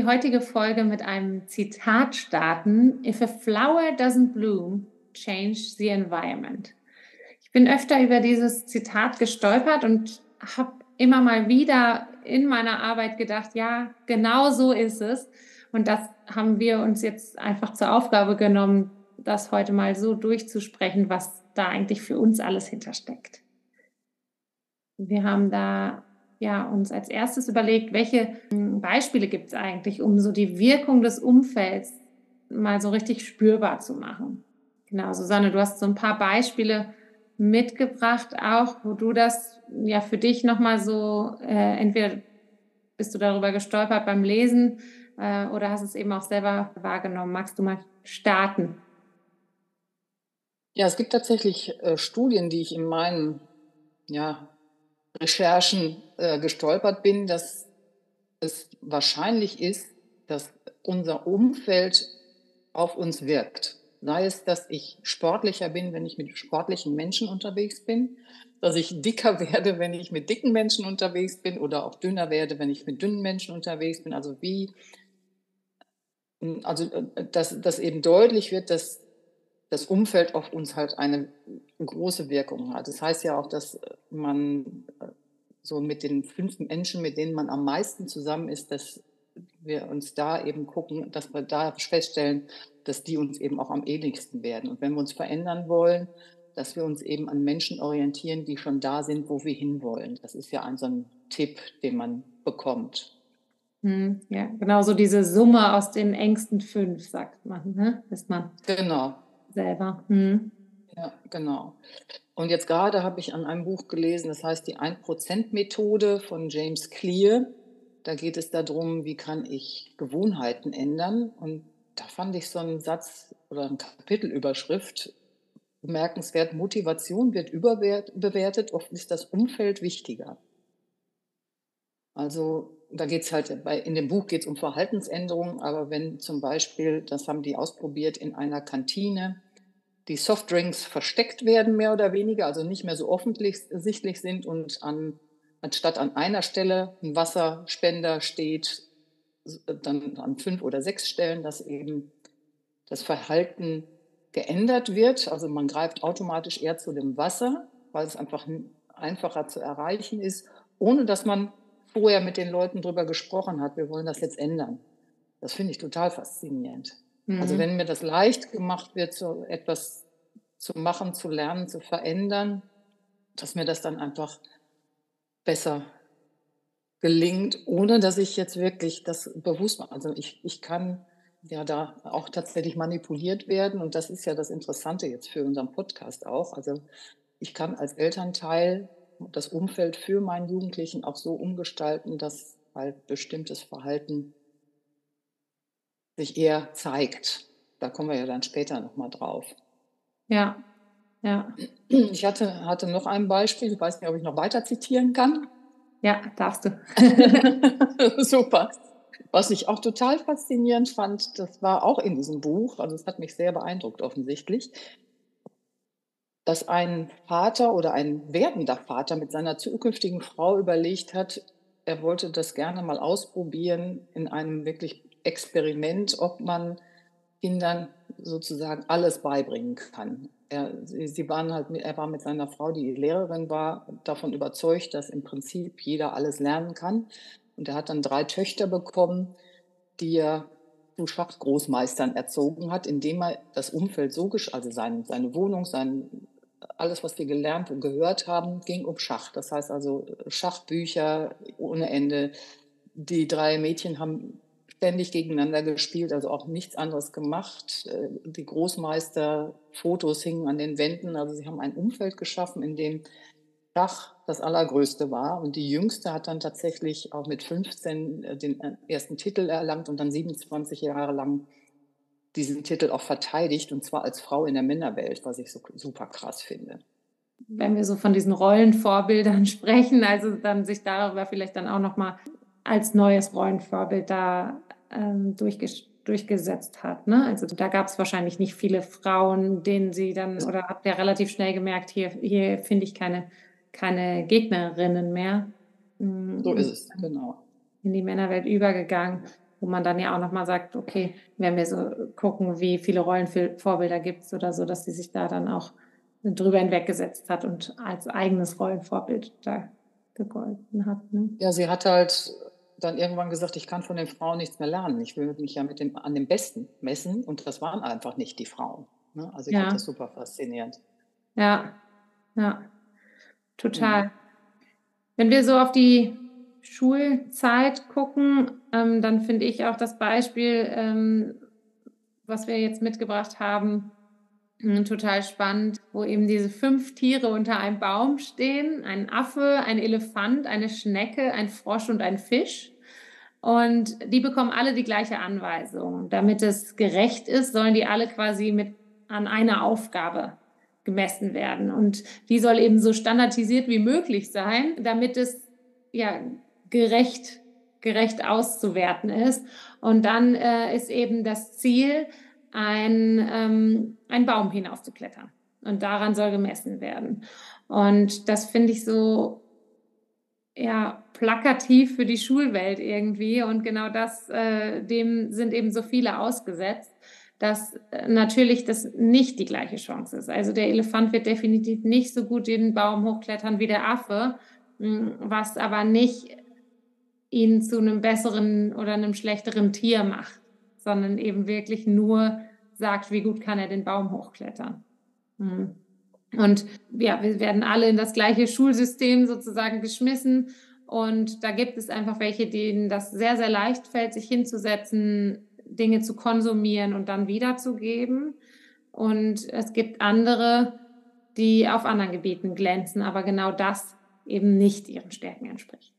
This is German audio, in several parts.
die heutige Folge mit einem Zitat starten. If a flower doesn't bloom, change the environment. Ich bin öfter über dieses Zitat gestolpert und habe immer mal wieder in meiner Arbeit gedacht, ja, genau so ist es. Und das haben wir uns jetzt einfach zur Aufgabe genommen, das heute mal so durchzusprechen, was da eigentlich für uns alles hintersteckt. Wir haben da ja uns als erstes überlegt, welche hm, Beispiele gibt es eigentlich, um so die Wirkung des Umfelds mal so richtig spürbar zu machen. Genau, Susanne, du hast so ein paar Beispiele mitgebracht, auch wo du das ja für dich nochmal so, äh, entweder bist du darüber gestolpert beim Lesen äh, oder hast es eben auch selber wahrgenommen. Magst du mal starten? Ja, es gibt tatsächlich äh, Studien, die ich in meinen ja, Recherchen äh, gestolpert bin, dass es wahrscheinlich ist, dass unser Umfeld auf uns wirkt. Sei es, dass ich sportlicher bin, wenn ich mit sportlichen Menschen unterwegs bin, dass ich dicker werde, wenn ich mit dicken Menschen unterwegs bin oder auch dünner werde, wenn ich mit dünnen Menschen unterwegs bin. Also wie, also äh, dass, dass eben deutlich wird, dass das Umfeld auf uns halt eine große Wirkung hat. Das heißt ja auch, dass man äh, so mit den fünf Menschen, mit denen man am meisten zusammen ist, dass wir uns da eben gucken, dass wir da feststellen, dass die uns eben auch am ähnlichsten werden. Und wenn wir uns verändern wollen, dass wir uns eben an Menschen orientieren, die schon da sind, wo wir hinwollen. Das ist ja ein so ein Tipp, den man bekommt. Hm, ja, genau so diese Summe aus den engsten fünf, sagt man, ne? ist man. Genau, selber. Hm. Ja, genau. Und jetzt gerade habe ich an einem Buch gelesen, das heißt die 1%-Methode von James Clear. Da geht es darum, wie kann ich Gewohnheiten ändern. Und da fand ich so einen Satz oder eine Kapitelüberschrift bemerkenswert. Motivation wird überbewertet, oft ist das Umfeld wichtiger. Also da geht es halt, bei, in dem Buch geht es um Verhaltensänderungen, aber wenn zum Beispiel, das haben die ausprobiert, in einer Kantine die Softdrinks versteckt werden, mehr oder weniger, also nicht mehr so offensichtlich sind und an, anstatt an einer Stelle ein Wasserspender steht, dann an fünf oder sechs Stellen, dass eben das Verhalten geändert wird. Also man greift automatisch eher zu dem Wasser, weil es einfach einfacher zu erreichen ist, ohne dass man vorher mit den Leuten darüber gesprochen hat, wir wollen das jetzt ändern. Das finde ich total faszinierend. Also mhm. Also wenn mir das leicht gemacht wird, so etwas zu machen, zu lernen, zu verändern, dass mir das dann einfach besser gelingt, ohne dass ich jetzt wirklich das bewusst mache. Also ich, ich kann ja da auch tatsächlich manipuliert werden und das ist ja das Interessante jetzt für unseren Podcast auch. Also ich kann als Elternteil das Umfeld für meinen Jugendlichen auch so umgestalten, dass halt bestimmtes Verhalten sich eher zeigt. Da kommen wir ja dann später nochmal drauf. Ja, ja. Ich hatte, hatte noch ein Beispiel, ich weiß nicht, ob ich noch weiter zitieren kann. Ja, darfst du. Super. Was ich auch total faszinierend fand, das war auch in diesem Buch, also es hat mich sehr beeindruckt offensichtlich, dass ein Vater oder ein werdender Vater mit seiner zukünftigen Frau überlegt hat, er wollte das gerne mal ausprobieren in einem wirklich Experiment, ob man Kindern sozusagen alles beibringen kann. Er, sie waren halt, er war mit seiner Frau, die Lehrerin war, davon überzeugt, dass im Prinzip jeder alles lernen kann. Und er hat dann drei Töchter bekommen, die er zu Schachgroßmeistern erzogen hat, indem er das Umfeld so, also sein, seine Wohnung, sein, alles, was wir gelernt und gehört haben, ging um Schach. Das heißt also Schachbücher ohne Ende. Die drei Mädchen haben ständig gegeneinander gespielt, also auch nichts anderes gemacht. Äh, die Großmeister-Fotos hingen an den Wänden. Also sie haben ein Umfeld geschaffen, in dem Schach das Allergrößte war. Und die Jüngste hat dann tatsächlich auch mit 15 äh, den äh, ersten Titel erlangt und dann 27 Jahre lang diesen Titel auch verteidigt und zwar als Frau in der Männerwelt, was ich so super krass finde. Wenn wir so von diesen Rollenvorbildern sprechen, also dann sich darüber vielleicht dann auch nochmal als neues Rollenvorbild da ähm, durchgesetzt durchgesetzt hat. Ne? Also da gab es wahrscheinlich nicht viele Frauen, denen sie dann, oder habt ihr relativ schnell gemerkt, hier, hier finde ich keine, keine Gegnerinnen mehr. Mm, so ist es, genau. In die Männerwelt übergegangen. Wo man dann ja auch nochmal sagt, okay, wenn wir so gucken, wie viele Rollenvorbilder gibt es oder so, dass sie sich da dann auch drüber hinweggesetzt hat und als eigenes Rollenvorbild da gegolten hat. Ne? Ja, sie hat halt dann irgendwann gesagt, ich kann von den Frauen nichts mehr lernen. Ich will mich ja mit dem, an dem Besten messen und das waren einfach nicht die Frauen. Ne? Also ich ja. fand das super faszinierend. Ja, ja, total. Mhm. Wenn wir so auf die Schulzeit gucken, ähm, dann finde ich auch das Beispiel, ähm, was wir jetzt mitgebracht haben, äh, total spannend, wo eben diese fünf Tiere unter einem Baum stehen. Ein Affe, ein Elefant, eine Schnecke, ein Frosch und ein Fisch. Und die bekommen alle die gleiche Anweisung. Damit es gerecht ist, sollen die alle quasi mit an einer Aufgabe gemessen werden. Und die soll eben so standardisiert wie möglich sein, damit es ja gerecht, gerecht auszuwerten ist. Und dann äh, ist eben das Ziel, ein, ähm, einen Baum hinaufzuklettern. Und daran soll gemessen werden. Und das finde ich so ja, plakativ für die Schulwelt irgendwie. Und genau das, äh, dem sind eben so viele ausgesetzt, dass äh, natürlich das nicht die gleiche Chance ist. Also der Elefant wird definitiv nicht so gut den Baum hochklettern wie der Affe, hm, was aber nicht ihn zu einem besseren oder einem schlechteren Tier macht, sondern eben wirklich nur sagt, wie gut kann er den Baum hochklettern. Hm. Und ja, wir werden alle in das gleiche Schulsystem sozusagen geschmissen. Und da gibt es einfach welche, denen das sehr, sehr leicht fällt, sich hinzusetzen, Dinge zu konsumieren und dann wiederzugeben. Und es gibt andere, die auf anderen Gebieten glänzen, aber genau das eben nicht ihren Stärken entspricht.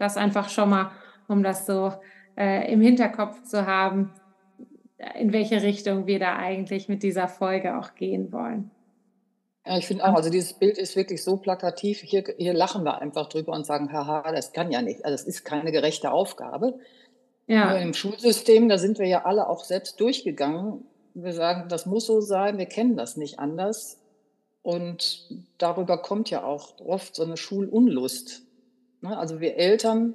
Das einfach schon mal, um das so äh, im Hinterkopf zu haben, in welche Richtung wir da eigentlich mit dieser Folge auch gehen wollen. Ja, ich finde auch, also dieses Bild ist wirklich so plakativ. Hier, hier lachen wir einfach drüber und sagen, haha, das kann ja nicht. Also das ist keine gerechte Aufgabe. Ja. Nur im Schulsystem, da sind wir ja alle auch selbst durchgegangen. Wir sagen, das muss so sein, wir kennen das nicht anders. Und darüber kommt ja auch oft so eine Schulunlust. Ne? Also wir Eltern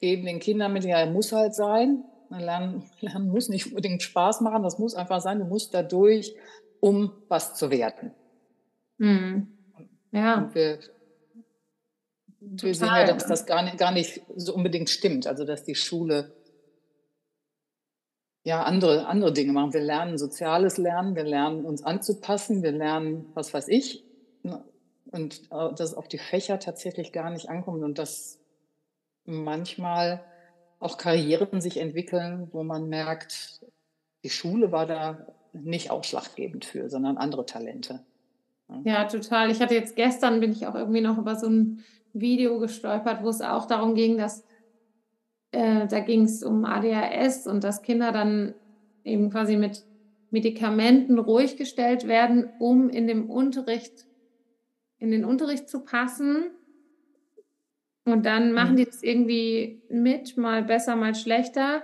geben den Kindern mit, ja, muss halt sein. Lernen, Lernen muss nicht unbedingt Spaß machen, das muss einfach sein, du musst dadurch, um was zu werden. Mhm. Ja. Und wir, wir sehen ja, dass das gar nicht, gar nicht so unbedingt stimmt. Also, dass die Schule ja andere, andere Dinge machen. Wir lernen soziales Lernen, wir lernen uns anzupassen, wir lernen, was weiß ich. Und äh, dass es auf die Fächer tatsächlich gar nicht ankommt und dass manchmal auch Karrieren sich entwickeln, wo man merkt, die Schule war da nicht ausschlaggebend für, sondern andere Talente. Ja, total. Ich hatte jetzt gestern, bin ich auch irgendwie noch über so ein Video gestolpert, wo es auch darum ging, dass äh, da ging es um ADHS und dass Kinder dann eben quasi mit Medikamenten ruhig gestellt werden, um in dem Unterricht, in den Unterricht zu passen. Und dann machen mhm. die das irgendwie mit, mal besser, mal schlechter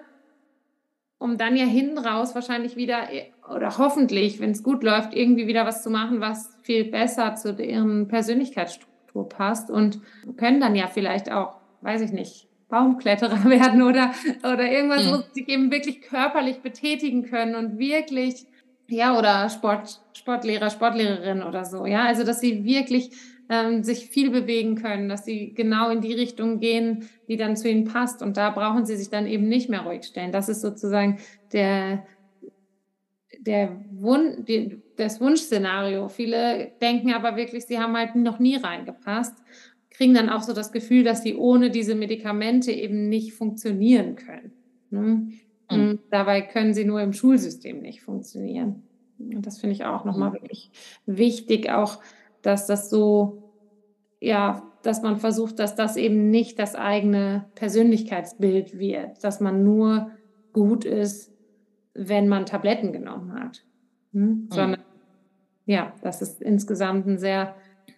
um dann ja hinten raus wahrscheinlich wieder oder hoffentlich, wenn es gut läuft, irgendwie wieder was zu machen, was viel besser zu deren Persönlichkeitsstruktur passt und können dann ja vielleicht auch, weiß ich nicht, Baumkletterer werden oder, oder irgendwas, mhm. wo sie sich eben wirklich körperlich betätigen können und wirklich, ja, oder Sport, Sportlehrer, Sportlehrerin oder so, ja, also dass sie wirklich ähm, sich viel bewegen können, dass sie genau in die Richtung gehen, die dann zu ihnen passt. Und da brauchen sie sich dann eben nicht mehr ruhig stellen. Das ist sozusagen der, der Wun die, das Wunschszenario. Viele denken aber wirklich, sie haben halt noch nie reingepasst, kriegen dann auch so das Gefühl, dass sie ohne diese Medikamente eben nicht funktionieren können. Ne? Mhm. Dabei können sie nur im Schulsystem nicht funktionieren. Und das finde ich auch nochmal mhm. wirklich wichtig, auch dass das so, ja, dass man versucht, dass das eben nicht das eigene Persönlichkeitsbild wird, dass man nur gut ist, wenn man Tabletten genommen hat, hm? mhm. sondern ja, dass es insgesamt ein sehr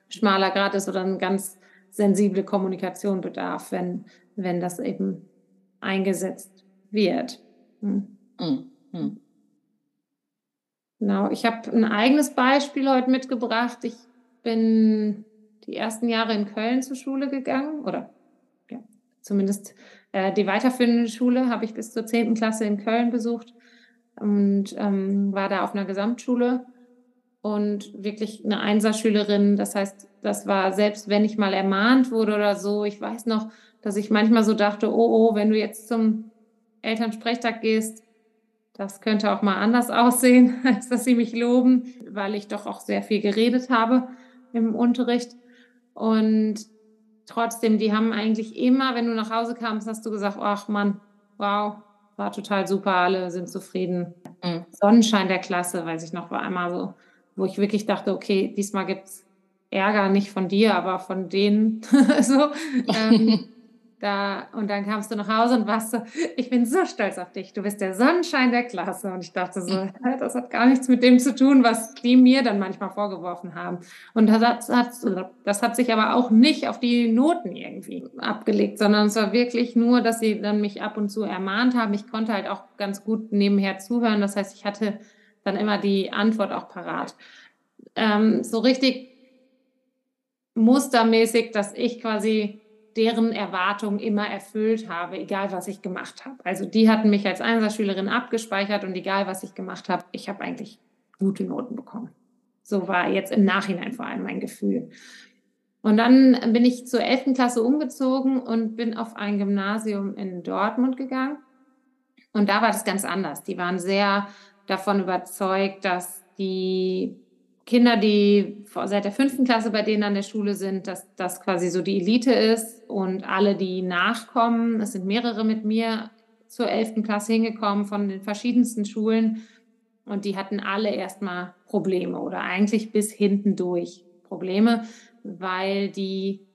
schmaler Grad ist oder eine ganz sensible Kommunikation bedarf, wenn, wenn das eben eingesetzt wird. Hm? Mhm. Genau, ich habe ein eigenes Beispiel heute mitgebracht. Ich bin die ersten Jahre in Köln zur Schule gegangen oder ja, zumindest Äh, die weiterführende Schule habe ich bis zur 10. Klasse in Köln besucht und ähm, war da auf einer Gesamtschule und wirklich eine Einserschülerin. Das heißt, das war selbst, wenn ich mal ermahnt wurde oder so, ich weiß noch, dass ich manchmal so dachte, oh, oh, wenn du jetzt zum Elternsprechtag gehst, das könnte auch mal anders aussehen, als dass sie mich loben, weil ich doch auch sehr viel geredet habe im Unterricht. Und trotzdem, die haben eigentlich immer, wenn du nach Hause kamst, hast du gesagt, ach Mann, wow, war total super, alle sind zufrieden. Mhm. Sonnenschein der Klasse, weiß ich noch, war einmal so, wo ich wirklich dachte, okay, diesmal gibt es Ärger nicht von dir, aber von denen. so, ähm, da, und dann kamst du nach Hause und warst so, ich bin so stolz auf dich, du bist der Sonnenschein der Klasse. Und ich dachte so, das hat gar nichts mit dem zu tun, was die mir dann manchmal vorgeworfen haben. Und das hat, das hat sich aber auch nicht auf die Noten irgendwie abgelegt, sondern es war wirklich nur, dass sie dann mich ab und zu ermahnt haben. Ich konnte halt auch ganz gut nebenher zuhören. Das heißt, ich hatte dann immer die Antwort auch parat. Ähm, so richtig mustermäßig, dass ich quasi deren Erwartungen immer erfüllt habe, egal was ich gemacht habe. Also die hatten mich als Einserschülerin abgespeichert und egal was ich gemacht habe, ich habe eigentlich gute Noten bekommen. So war jetzt im Nachhinein vor allem mein Gefühl. Und dann bin ich zur 11. Klasse umgezogen und bin auf ein Gymnasium in Dortmund gegangen. Und da war das ganz anders. Die waren sehr davon überzeugt, dass die Kinder, die seit der fünften Klasse bei denen an der Schule sind, dass das quasi so die Elite ist und alle, die nachkommen, es sind mehrere mit mir zur elften Klasse hingekommen von den verschiedensten Schulen und die hatten alle erstmal Probleme oder eigentlich bis hinten durch Probleme, weil die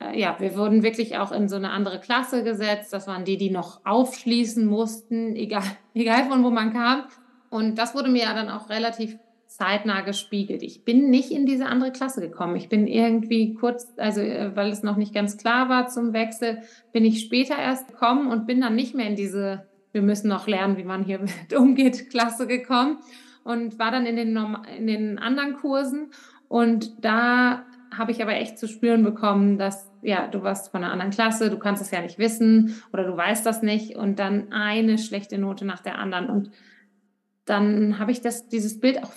äh, ja, wir wurden wirklich auch in so eine andere Klasse gesetzt. Das waren die, die noch aufschließen mussten, egal, egal von wo man kam. Und das wurde mir ja dann auch relativ zeitnah gespiegelt. Ich bin nicht in diese andere Klasse gekommen. Ich bin irgendwie kurz, also äh, weil es noch nicht ganz klar war zum Wechsel, bin ich später erst gekommen und bin dann nicht mehr in diese, wir müssen noch lernen, wie man hier umgeht, Klasse gekommen und war dann in den, in den anderen Kursen. Und da habe ich aber echt zu spüren bekommen, dass ja, du warst von einer anderen Klasse, du kannst es ja nicht wissen oder du weißt das nicht und dann eine schlechte Note nach der anderen und dann habe ich das, dieses Bild auch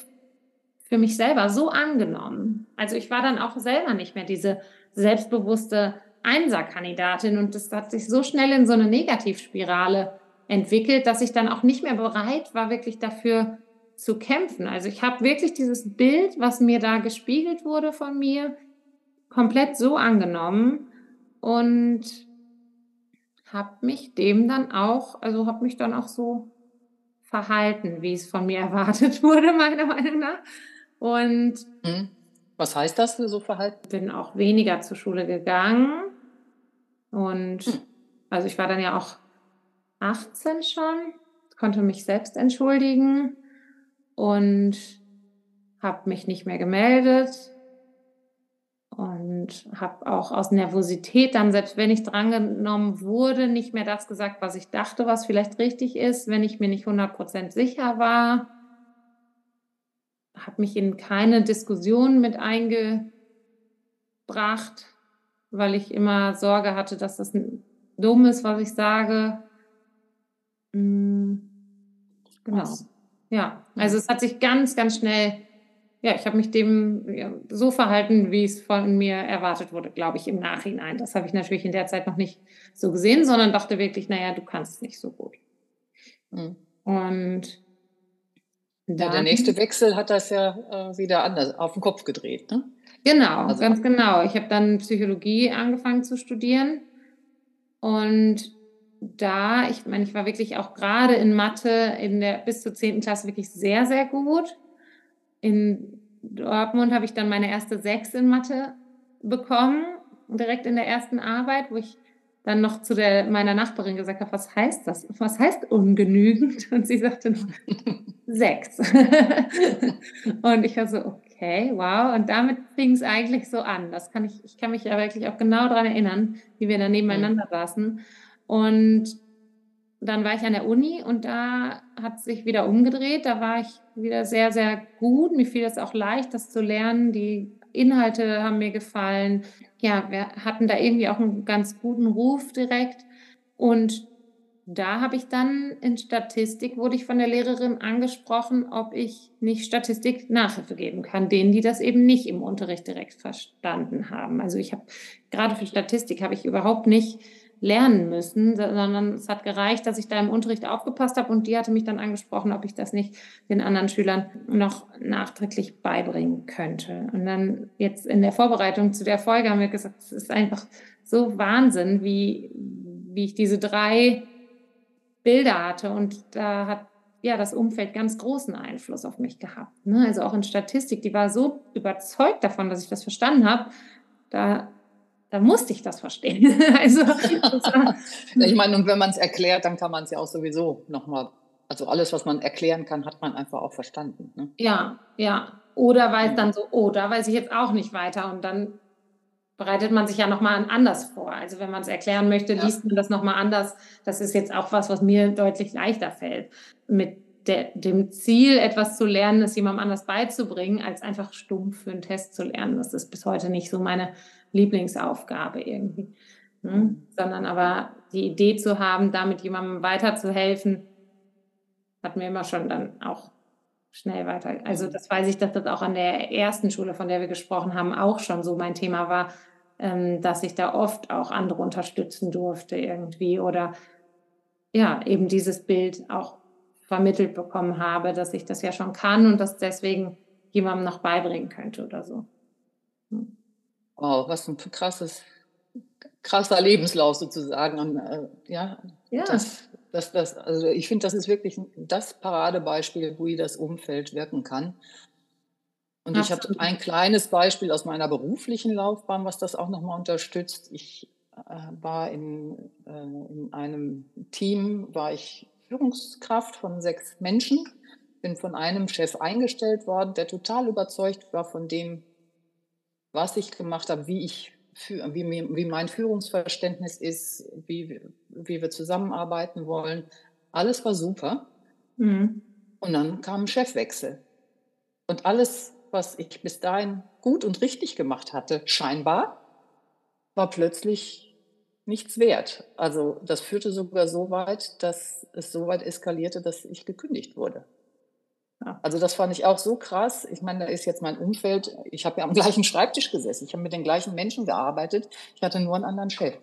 für mich selber so angenommen. Also ich war dann auch selber nicht mehr diese selbstbewusste Einserkandidatin und das hat sich so schnell in so eine Negativspirale entwickelt, dass ich dann auch nicht mehr bereit war, wirklich dafür zu kämpfen. Also ich habe wirklich dieses Bild, was mir da gespiegelt wurde von mir, komplett so angenommen und habe mich dem dann auch, also habe mich dann auch so verhalten, wie es von mir erwartet wurde, meiner Meinung nach. Und hm. was heißt das, so Verhalten? Bin auch weniger zur Schule gegangen. Und hm. also ich war dann ja auch 18 schon, konnte mich selbst entschuldigen und habe mich nicht mehr gemeldet und habe auch aus Nervosität dann, selbst wenn ich drangenommen wurde, nicht mehr das gesagt, was ich dachte, was vielleicht richtig ist, wenn ich mir nicht 100% sicher war habe mich in keine Diskussion mit eingebracht, weil ich immer Sorge hatte, dass das dumm ist, was ich sage. Mhm. Genau. Ja, also es hat sich ganz, ganz schnell, ja, ich habe mich dem ja, so verhalten, wie es von mir erwartet wurde, glaube ich, im Nachhinein. Das habe ich natürlich in der Zeit noch nicht so gesehen, sondern dachte wirklich, naja, du kannst es nicht so gut. Mhm. Und ja, der nächste Wechsel hat das ja äh, wieder anders auf den Kopf gedreht. Ne? Genau, also. ganz genau. Ich habe dann Psychologie angefangen zu studieren und da, ich meine, ich war wirklich auch gerade in Mathe in der bis zur 10. Klasse wirklich sehr, sehr gut. In Dortmund habe ich dann meine erste Sechs in Mathe bekommen, direkt in der ersten Arbeit, wo ich dann noch zu der, meiner Nachbarin gesagt habe, was heißt das? Was heißt ungenügend? Und sie sagte noch, sechs. und ich war so, okay, wow. Und damit fing es eigentlich so an. Das kann ich, ich kann mich ja wirklich auch genau daran erinnern, wie wir da nebeneinander mhm. saßen. Und dann war ich an der Uni und da hat sich wieder umgedreht. Da war ich wieder sehr, sehr gut. Mir fiel es auch leicht, das zu lernen. Die Inhalte haben mir gefallen. Ja, wir hatten da irgendwie auch einen ganz guten Ruf direkt. Und da habe ich dann in Statistik, wurde ich von der Lehrerin angesprochen, ob ich nicht Statistik Nachhilfe geben kann, denen, die das eben nicht im Unterricht direkt verstanden haben. Also ich habe, gerade für Statistik habe ich überhaupt nicht lernen müssen, sondern es hat gereicht, dass ich da im Unterricht aufgepasst habe und die hatte mich dann angesprochen, ob ich das nicht den anderen Schülern noch nachträglich beibringen könnte. Und dann jetzt in der Vorbereitung zu der Folge haben wir gesagt, es ist einfach so Wahnsinn, wie, wie ich diese drei Bilder hatte und da hat ja das Umfeld ganz großen Einfluss auf mich gehabt. Ne? Also auch in Statistik, die war so überzeugt davon, dass ich das verstanden habe, da da musste ich das verstehen. also, ich meine, und wenn man es erklärt, dann kann man es ja auch sowieso nochmal, also alles, was man erklären kann, hat man einfach auch verstanden. Ne? Ja, ja. Oder weiß ja. dann so, oh, da weiß ich jetzt auch nicht weiter und dann bereitet man sich ja nochmal anders vor. Also wenn man es erklären möchte, ja. liest man das nochmal anders. Das ist jetzt auch was, was mir deutlich leichter fällt. Mit der, dem Ziel, etwas zu lernen, es jemandem anders beizubringen, als einfach stumpf für einen Test zu lernen. Das ist bis heute nicht so meine Lieblingsaufgabe irgendwie. Ne? Mhm. Sondern aber die Idee zu haben, damit jemandem weiterzuhelfen, hat mir immer schon dann auch schnell weiter. Also das weiß ich, dass das auch an der ersten Schule, von der wir gesprochen haben, auch schon so mein Thema war, ähm, dass ich da oft auch andere unterstützen durfte irgendwie oder ja, eben dieses Bild auch vermittelt bekommen habe, dass ich das ja schon kann und das deswegen jemandem noch beibringen könnte oder so. Hm. Wow, was ein krasses, krasser Lebenslauf sozusagen. Und, äh, ja, ja. Das, das, das, also ich finde, das ist wirklich das Paradebeispiel, wie das Umfeld wirken kann. Und ich habe ein kleines Beispiel aus meiner beruflichen Laufbahn, was das auch nochmal unterstützt. Ich äh, war in, äh, in einem Team, war ich Führungskraft von sechs Menschen, bin von einem Chef eingestellt worden, der total überzeugt war von dem, was ich gemacht habe, wie ich wie, wie mein Führungsverständnis ist, wie, wie wir zusammenarbeiten wollen. Alles war super. Mhm. Und dann kam ein Chefwechsel. Und alles, was ich bis dahin gut und richtig gemacht hatte, scheinbar, war plötzlich nichts wert. Also das führte sogar so weit, dass es so weit eskalierte, dass ich gekündigt wurde. Also das fand ich auch so krass. Ich meine, da ist jetzt mein Umfeld, ich habe ja am gleichen Schreibtisch gesessen, ich habe mit den gleichen Menschen gearbeitet, ich hatte nur einen anderen Chef.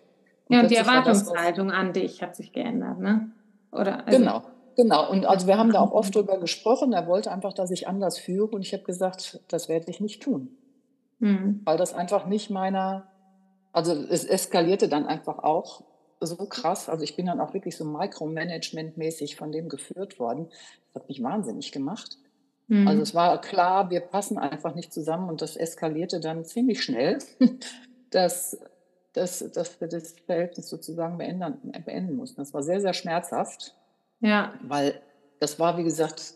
Und ja, und die Erwartungshaltung an dich hat sich geändert, ne? Oder, also genau, genau. Und also wir haben da auch oft drüber gesprochen. Er wollte einfach, dass ich anders führe und ich habe gesagt, das werde ich nicht tun. Mhm. Weil das einfach nicht meiner, also es eskalierte dann einfach auch so krass. Also ich bin dann auch wirklich so Micromanagement-mäßig von dem geführt worden. Das hat mich wahnsinnig gemacht. Mhm. Also es war klar, wir passen einfach nicht zusammen und das eskalierte dann ziemlich schnell, dass, dass, dass wir das Verhältnis sozusagen beenden, beenden mussten. Das war sehr, sehr schmerzhaft. Ja. Weil das war, wie gesagt,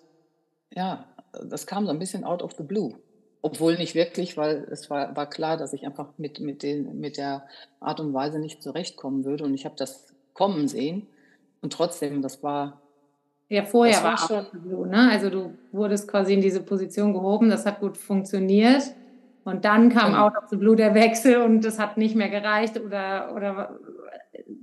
ja, das kam so ein bisschen out of the blue. Obwohl nicht wirklich, weil es war, war klar, dass ich einfach mit, mit, den, mit der Art und Weise nicht zurechtkommen würde. Und ich habe das kommen sehen. Und trotzdem, das war. Ja, vorher war, war schon so, ne? Also du wurdest quasi in diese Position gehoben, das hat gut funktioniert. Und dann kam genau. out of the blue der Wechsel und das hat nicht mehr gereicht oder. oder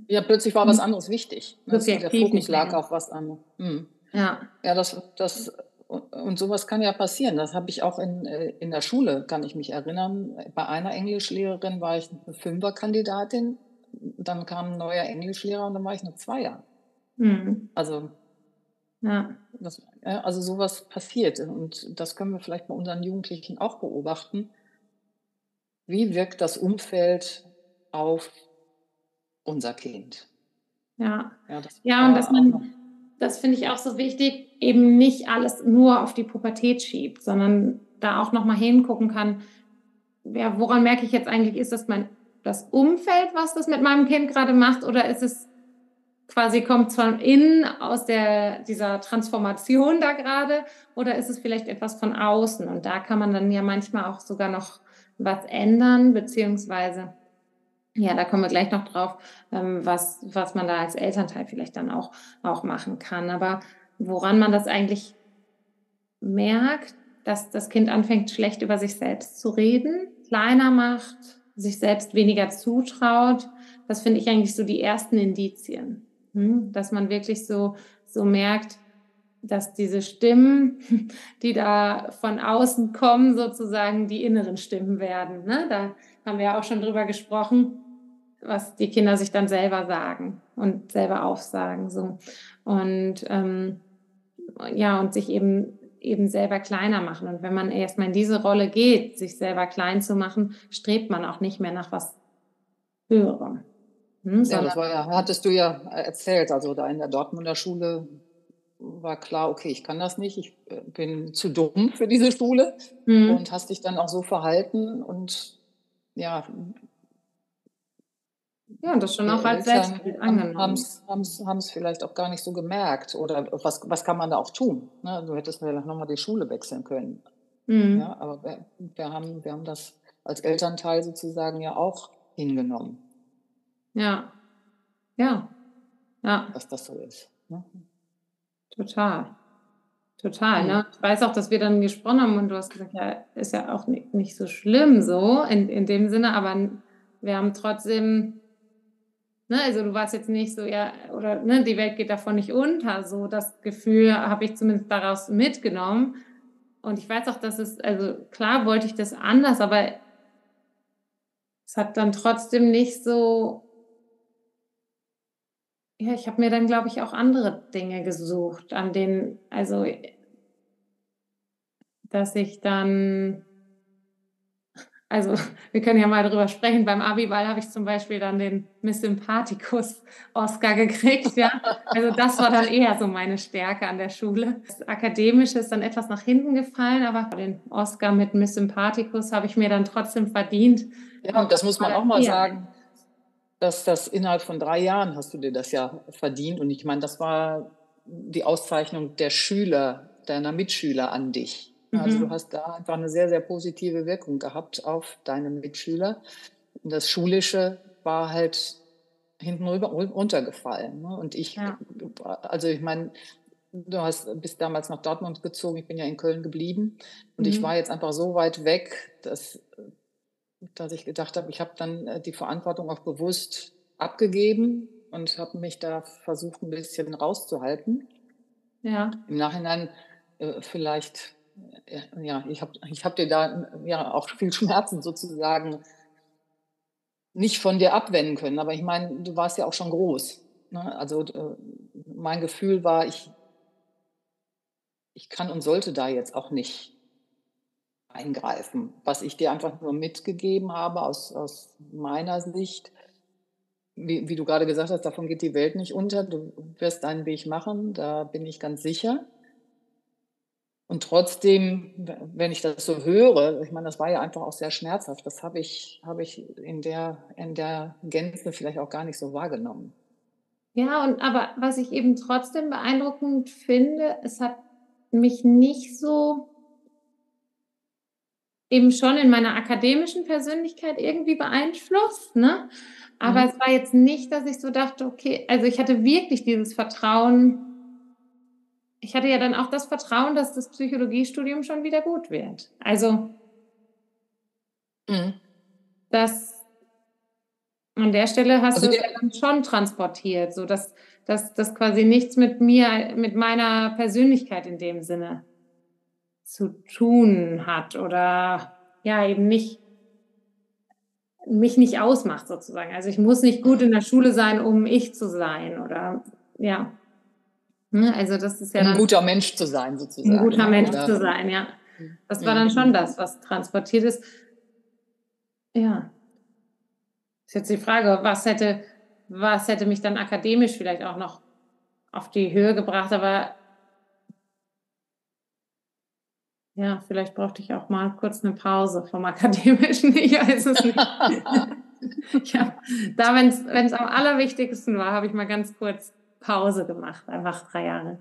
ja, plötzlich war was hm. anderes wichtig. Ne? Der Fokus lag auf was anderes. Hm. Ja. Ja, das, das und sowas kann ja passieren. Das habe ich auch in, äh, in der Schule, kann ich mich erinnern. Bei einer Englischlehrerin war ich eine Fünferkandidatin. Dann kam ein neuer Englischlehrer und dann war ich eine Zweier. Mhm. Also, ja. Das, also sowas passiert. Und das können wir vielleicht bei unseren Jugendlichen auch beobachten. Wie wirkt das Umfeld auf unser Kind? Ja, ja, ja und dass man, das finde ich auch so wichtig, eben nicht alles nur auf die Pubertät schiebt, sondern da auch nochmal hingucken kann, ja, woran merke ich jetzt eigentlich, ist das mein das Umfeld, was das mit meinem Kind gerade macht, oder ist es quasi kommt von innen aus der, dieser Transformation da gerade, oder ist es vielleicht etwas von außen? Und da kann man dann ja manchmal auch sogar noch was ändern, beziehungsweise, ja, da kommen wir gleich noch drauf, ähm, was, was man da als Elternteil vielleicht dann auch, auch machen kann. Aber woran man das eigentlich merkt, dass das Kind anfängt, schlecht über sich selbst zu reden, kleiner macht, sich selbst weniger zutraut. Das finde ich eigentlich so die ersten Indizien? Dass man wirklich so, so merkt, dass diese Stimmen, die da von außen kommen, sozusagen die inneren Stimmen werden. Ne? Da haben wir ja auch schon drüber gesprochen, was die Kinder sich dann selber sagen und selber aufsagen. So. Und ähm, ja, und sich eben eben selber kleiner machen. Und wenn man erstmal in diese Rolle geht, sich selber klein zu machen, strebt man auch nicht mehr nach was Höherem. Hm, ja, das war ja, hattest du ja erzählt. Also da in der Dortmunder Schule war klar, okay, ich kann das nicht, ich äh, bin zu dumm für diese Schule mhm. und hast dich dann auch so verhalten und ja, ja, das schon auch als Selbstbild angenommen. Haben es vielleicht auch gar nicht so gemerkt. Oder was, was kann man da auch tun? Ne? Du hättest vielleicht nochmal die Schule wechseln können. Mhm. Ja, aber wir, wir, haben, wir haben das als Elternteil sozusagen ja auch hingenommen. Ja. Ja. Ja. Dass das so ist. Ne? Total. Total, ne? Ich weiß auch, dass wir dann gesprochen haben und du hast gesagt, ja, ist ja auch nicht, nicht so schlimm so in, in dem Sinne, aber wir haben trotzdem Ne, also du warst jetzt nicht so, ja, oder ne, die Welt geht davon nicht unter. So das Gefühl habe ich zumindest daraus mitgenommen. Und ich weiß auch, dass es, also klar wollte ich das anders, aber es hat dann trotzdem nicht so, ja, ich habe mir dann, glaube ich, auch andere Dinge gesucht, an denen, also, dass ich dann also wir können ja mal drüber sprechen. Beim Abiball habe ich zum Beispiel dann den Miss Sympathicus Oscar gekriegt. Ja? Also das war dann eher so meine Stärke an der Schule. Das Akademische ist dann etwas nach hinten gefallen, aber den Oscar mit Miss Sympathicus habe ich mir dann trotzdem verdient. Ja, und das muss man auch mal sagen, dass das innerhalb von drei Jahren hast du dir das ja verdient. Und ich meine, das war die Auszeichnung der Schüler, deiner Mitschüler an dich. Also du mhm. hast da einfach eine sehr, sehr positive Wirkung gehabt auf deine Mitschüler. Und das Schulische war halt hinten rüber runtergefallen. Ne? Und ich, ja. also ich meine, du hast bist damals nach Dortmund gezogen, ich bin ja in Köln geblieben und mhm. ich war jetzt einfach so weit weg, dass, dass ich gedacht habe, ich habe dann äh, die Verantwortung auch bewusst abgegeben und habe mich da versucht, ein bisschen rauszuhalten. Ja. Im Nachhinein äh, vielleicht ja, ich habe ich hab dir da ja auch viel Schmerzen sozusagen nicht von dir abwenden können. Aber ich meine, du warst ja auch schon groß. Ne? Also äh, mein Gefühl war, ich, ich kann und sollte da jetzt auch nicht eingreifen. Was ich dir einfach nur mitgegeben habe aus, aus meiner Sicht, wie, wie du gerade gesagt hast, davon geht die Welt nicht unter. Du wirst deinen Weg machen, da bin ich ganz sicher. Und trotzdem, wenn ich das so höre, ich meine, das war ja einfach auch sehr schmerzhaft. Das habe ich, habe ich in der, in der Gänze vielleicht auch gar nicht so wahrgenommen. Ja, und aber was ich eben trotzdem beeindruckend finde, es hat mich nicht so eben schon in meiner akademischen Persönlichkeit irgendwie beeinflusst, ne? Aber mhm. es war jetzt nicht, dass ich so dachte, okay, also ich hatte wirklich dieses Vertrauen, ich hatte ja dann auch das Vertrauen, dass das Psychologiestudium schon wieder gut wird. Also, mhm. das an der Stelle hast also, du es ja dann schon transportiert, so dass das quasi nichts mit mir, mit meiner Persönlichkeit in dem Sinne zu tun hat oder ja eben nicht mich nicht ausmacht sozusagen. Also ich muss nicht gut in der Schule sein, um ich zu sein oder ja. Ne? Also das ist ja ein guter Mensch zu sein, sozusagen. Ein guter Mensch oder? zu sein, ja. Das war dann schon das, was transportiert ist. Ja. Ist jetzt die Frage, was hätte, was hätte mich dann akademisch vielleicht auch noch auf die Höhe gebracht, aber ja, vielleicht brauchte ich auch mal kurz eine Pause vom Akademischen. Ich weiß es nicht. ja, da, wenn es am allerwichtigsten war, habe ich mal ganz kurz Pause gemacht, einfach drei Jahre.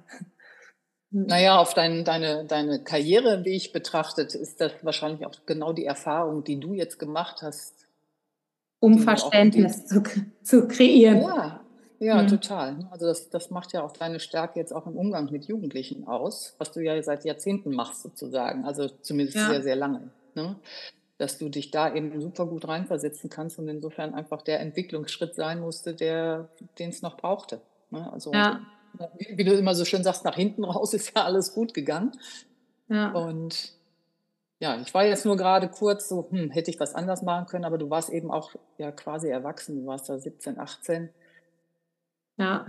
Naja, auf dein, deine, deine Karriereweg betrachtet, ist das wahrscheinlich auch genau die Erfahrung, die du jetzt gemacht hast. Um Verständnis zu, zu kreieren. Ja, ja, mhm. total. Also das, das macht ja auch deine Stärke jetzt auch im Umgang mit Jugendlichen aus, was du ja seit Jahrzehnten machst sozusagen, also zumindest ja. sehr, sehr lange. Ne? dass du dich da eben super gut reinversetzen kannst und insofern einfach der Entwicklungsschritt sein musste, der, den es noch brauchte. Ne? Also ja. wie, wie, du immer so schön sagst, nach hinten raus ist ja alles gut gegangen. Ja. Und ja, ich war jetzt nur gerade kurz so, hm, hätte ich was anders machen können, aber du warst eben auch ja quasi erwachsen, du warst da 17, 18. Ja.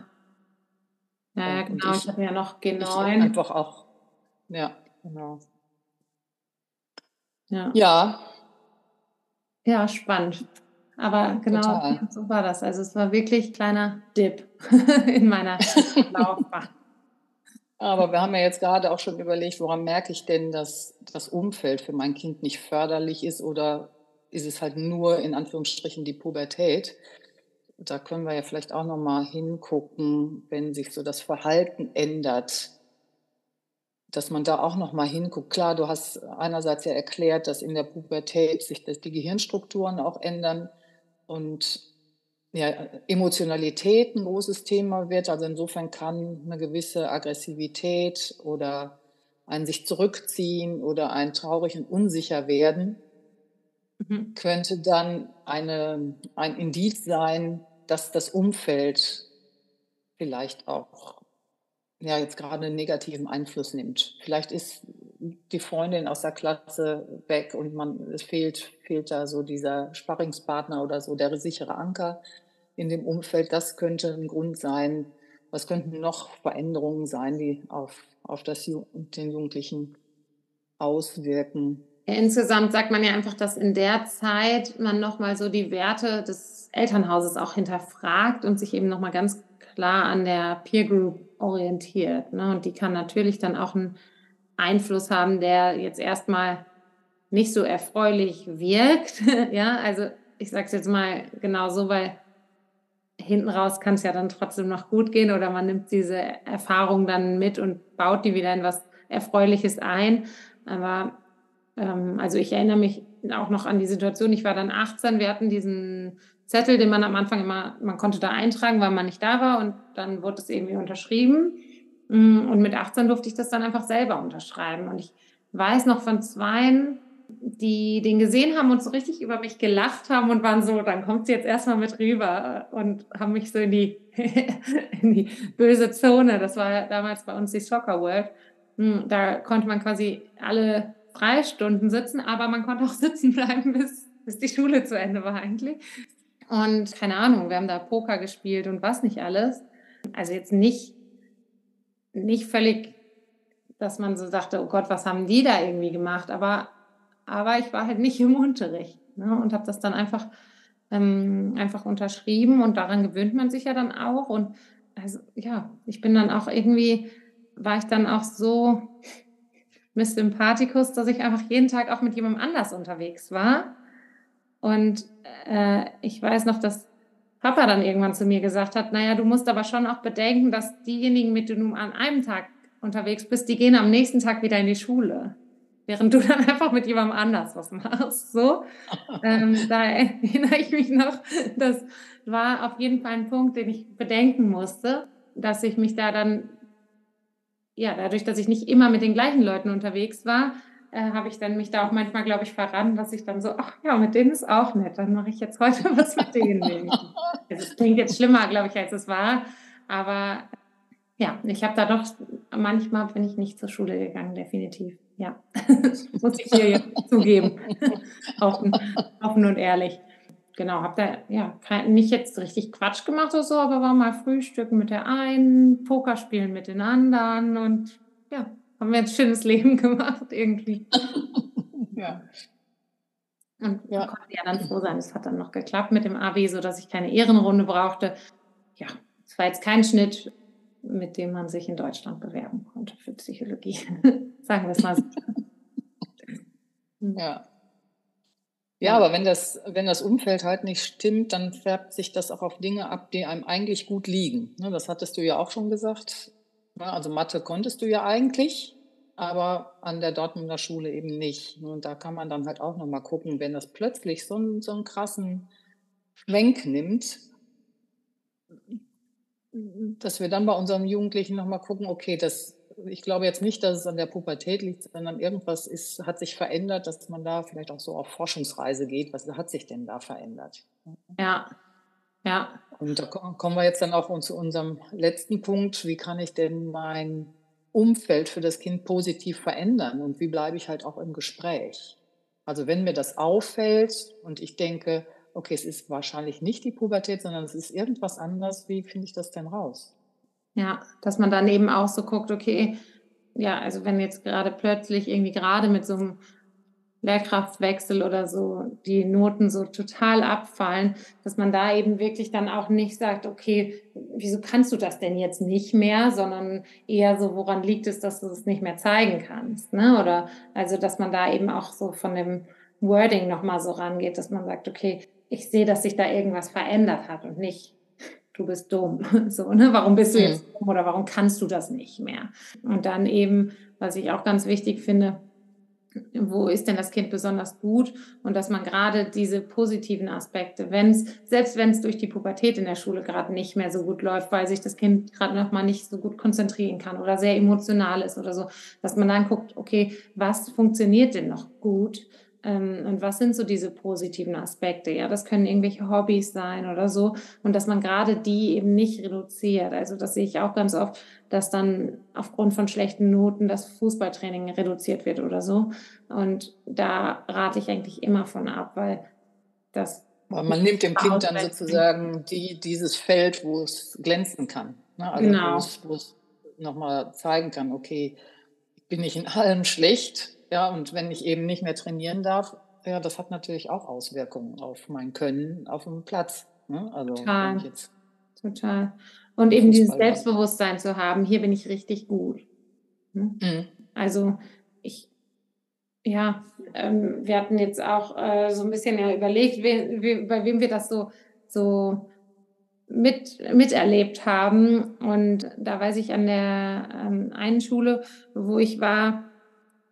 Ja, ja genau, ich, ich hatte ja noch G9. Einfach auch, ja, genau. Ja. Ja, ja spannend. Aber genau Total. so war das. Also es war wirklich kleiner Dip in meiner Laufbahn. Aber wir haben ja jetzt gerade auch schon überlegt, woran merke ich denn, dass das Umfeld für mein Kind nicht förderlich ist oder ist es halt nur in Anführungsstrichen die Pubertät? Da können wir ja vielleicht auch noch mal hingucken, wenn sich so das Verhalten ändert, dass man da auch noch mal hinguckt. Klar, du hast einerseits ja erklärt, dass in der Pubertät sich die Gehirnstrukturen auch ändern und ja, Emotionalität ein großes Thema wird. Also insofern kann eine gewisse Aggressivität oder ein sich zurückziehen oder ein traurig und unsicher werden, mhm. könnte dann eine, ein Indiz sein, dass das Umfeld vielleicht auch ja, jetzt gerade einen negativen Einfluss nimmt. Vielleicht ist die Freundin aus der Klasse weg und man, es fehlt, fehlt da so dieser Sparringspartner oder so, der sichere Anker in dem Umfeld. Das könnte ein Grund sein. Was könnten noch Veränderungen sein, die auf, auf das, den Jugendlichen auswirken? Insgesamt sagt man ja einfach, dass in der Zeit man nochmal so die Werte des Elternhauses auch hinterfragt und sich eben nochmal ganz klar an der Peer Group orientiert. Ne? Und die kann natürlich dann auch einen Einfluss haben, der jetzt erstmal nicht so erfreulich wirkt. ja, also ich sage es jetzt mal genau so, weil hinten raus kann es ja dann trotzdem noch gut gehen oder man nimmt diese Erfahrung dann mit und baut die wieder in was Erfreuliches ein. Aber ähm, also ich erinnere mich auch noch an die Situation, ich war dann 18, wir hatten diesen Zettel, den man am Anfang immer, man konnte da eintragen, weil man nicht da war. Und dann wurde es irgendwie unterschrieben. Mm, und mit 18 durfte ich das dann einfach selber unterschreiben. Und ich weiß noch von zweien, die den gesehen haben und so richtig über mich gelacht haben und waren so, dann kommt sie jetzt erstmal mit rüber und haben mich so in die, in die böse Zone, das war damals bei uns die Soccer World, hm, da konnte man quasi alle drei Stunden sitzen, aber man konnte auch sitzen bleiben, bis, bis die Schule zu Ende war eigentlich. Und keine Ahnung, wir haben da Poker gespielt und was nicht alles. Also jetzt nicht, nicht völlig, dass man so dachte, oh Gott, was haben die da irgendwie gemacht? Aber aber ich war halt nicht im Unterricht ne, und habe das dann einfach, ähm, einfach unterschrieben und daran gewöhnt man sich ja dann auch. Und also ja, ich bin dann auch irgendwie, war ich dann auch so Miss Sympathikus, dass ich einfach jeden Tag auch mit jemandem anders unterwegs war. Und äh, ich weiß noch, dass Papa dann irgendwann zu mir gesagt hat, naja, du musst aber schon auch bedenken, dass diejenigen, mit denen du an einem Tag unterwegs bist, die gehen am nächsten Tag wieder in die Schule während du dann einfach mit jemandem anders was machst. So, ähm, da erinnere ich mich noch, das war auf jeden Fall ein Punkt, den ich bedenken musste, dass ich mich da dann, ja, dadurch, dass ich nicht immer mit den gleichen Leuten unterwegs war, äh, habe ich dann mich da auch manchmal, glaube ich, verraten, dass ich dann so, ach ja, mit denen ist auch nett, dann mache ich jetzt heute was mit denen. Es klingt jetzt schlimmer, glaube ich, als es war, aber ja, ich habe da doch, manchmal bin ich nicht zur Schule gegangen, definitiv. Ja, muss ich hier jetzt zugeben. offen, offen und ehrlich. Genau, habe da ja nicht jetzt richtig Quatsch gemacht oder so, aber war mal Frühstücken mit der einen, Poker spielen mit den anderen und ja, haben wir ein schönes Leben gemacht irgendwie. ja. Und ja. konnte ja dann froh sein, es hat dann noch geklappt mit dem Abi, sodass ich keine Ehrenrunde brauchte. Ja, es war jetzt kein Schnitt, mit dem man sich in Deutschland bewerben konnte für Psychologie. Sagen wir es mal so. ja. Ja, aber wenn das, wenn das Umfeld halt nicht stimmt, dann färbt sich das auch auf Dinge ab, die einem eigentlich gut liegen. Ne, das hattest du ja auch schon gesagt. Also Mathe konntest du ja eigentlich, aber an der Dortmunder Schule eben nicht. Und da kann man dann halt auch nochmal gucken, wenn das plötzlich so einen, so einen krassen Schwenk nimmt, dass wir dann bei unseren Jugendlichen nochmal gucken, okay, das ich glaube jetzt nicht, dass es an der Pubertät liegt, sondern irgendwas ist, hat sich verändert, dass man da vielleicht auch so auf Forschungsreise geht. Was hat sich denn da verändert? Ja, ja. Und da kommen wir jetzt dann auch zu unserem letzten Punkt. Wie kann ich denn mein Umfeld für das Kind positiv verändern und wie bleibe ich halt auch im Gespräch? Also wenn mir das auffällt und ich denke, okay, es ist wahrscheinlich nicht die Pubertät, sondern es ist irgendwas anderes, wie finde ich das denn raus? Ja, dass man dann eben auch so guckt, okay, ja, also wenn jetzt gerade plötzlich irgendwie gerade mit so einem Lehrkraftwechsel oder so die Noten so total abfallen, dass man da eben wirklich dann auch nicht sagt, okay, wieso kannst du das denn jetzt nicht mehr, sondern eher so, woran liegt es, dass du es nicht mehr zeigen kannst, ne? Oder also, dass man da eben auch so von dem Wording nochmal so rangeht, dass man sagt, okay, ich sehe, dass sich da irgendwas verändert hat und nicht, du bist dumm. So, ne? Warum bist du mhm. jetzt dumm oder warum kannst du das nicht mehr? Und dann eben, was ich auch ganz wichtig finde, wo ist denn das Kind besonders gut und dass man gerade diese positiven Aspekte, wenn es, selbst wenn es durch die Pubertät in der Schule gerade nicht mehr so gut läuft, weil sich das Kind gerade noch mal nicht so gut konzentrieren kann oder sehr emotional ist oder so, dass man dann guckt, okay, was funktioniert denn noch gut ähm, und was sind so diese positiven Aspekte? Ja, das können irgendwelche Hobbys sein oder so. Und dass man gerade die eben nicht reduziert. Also das sehe ich auch ganz oft, dass dann aufgrund von schlechten Noten das Fußballtraining reduziert wird oder so. Und da rate ich eigentlich immer von ab, weil das. Man nimmt dem Kind dann sozusagen die, dieses Feld, wo es glänzen kann. Ne? Also genau. wo es, wo es nochmal zeigen kann, okay, bin ich in allem schlecht, ja, und wenn ich eben nicht mehr trainieren darf, ja, das hat natürlich auch Auswirkungen auf mein Können auf dem Platz. Ne? Also Total. Total. Und eben dieses Selbstbewusstsein zu haben, hier bin ich richtig gut. Ne? Mhm. Also ich, ja, ähm, wir hatten jetzt auch äh, so ein bisschen ja überlegt, we, we, bei wem wir das so, so mit, miterlebt haben. Und da weiß ich an der ähm, einen Schule, wo ich war,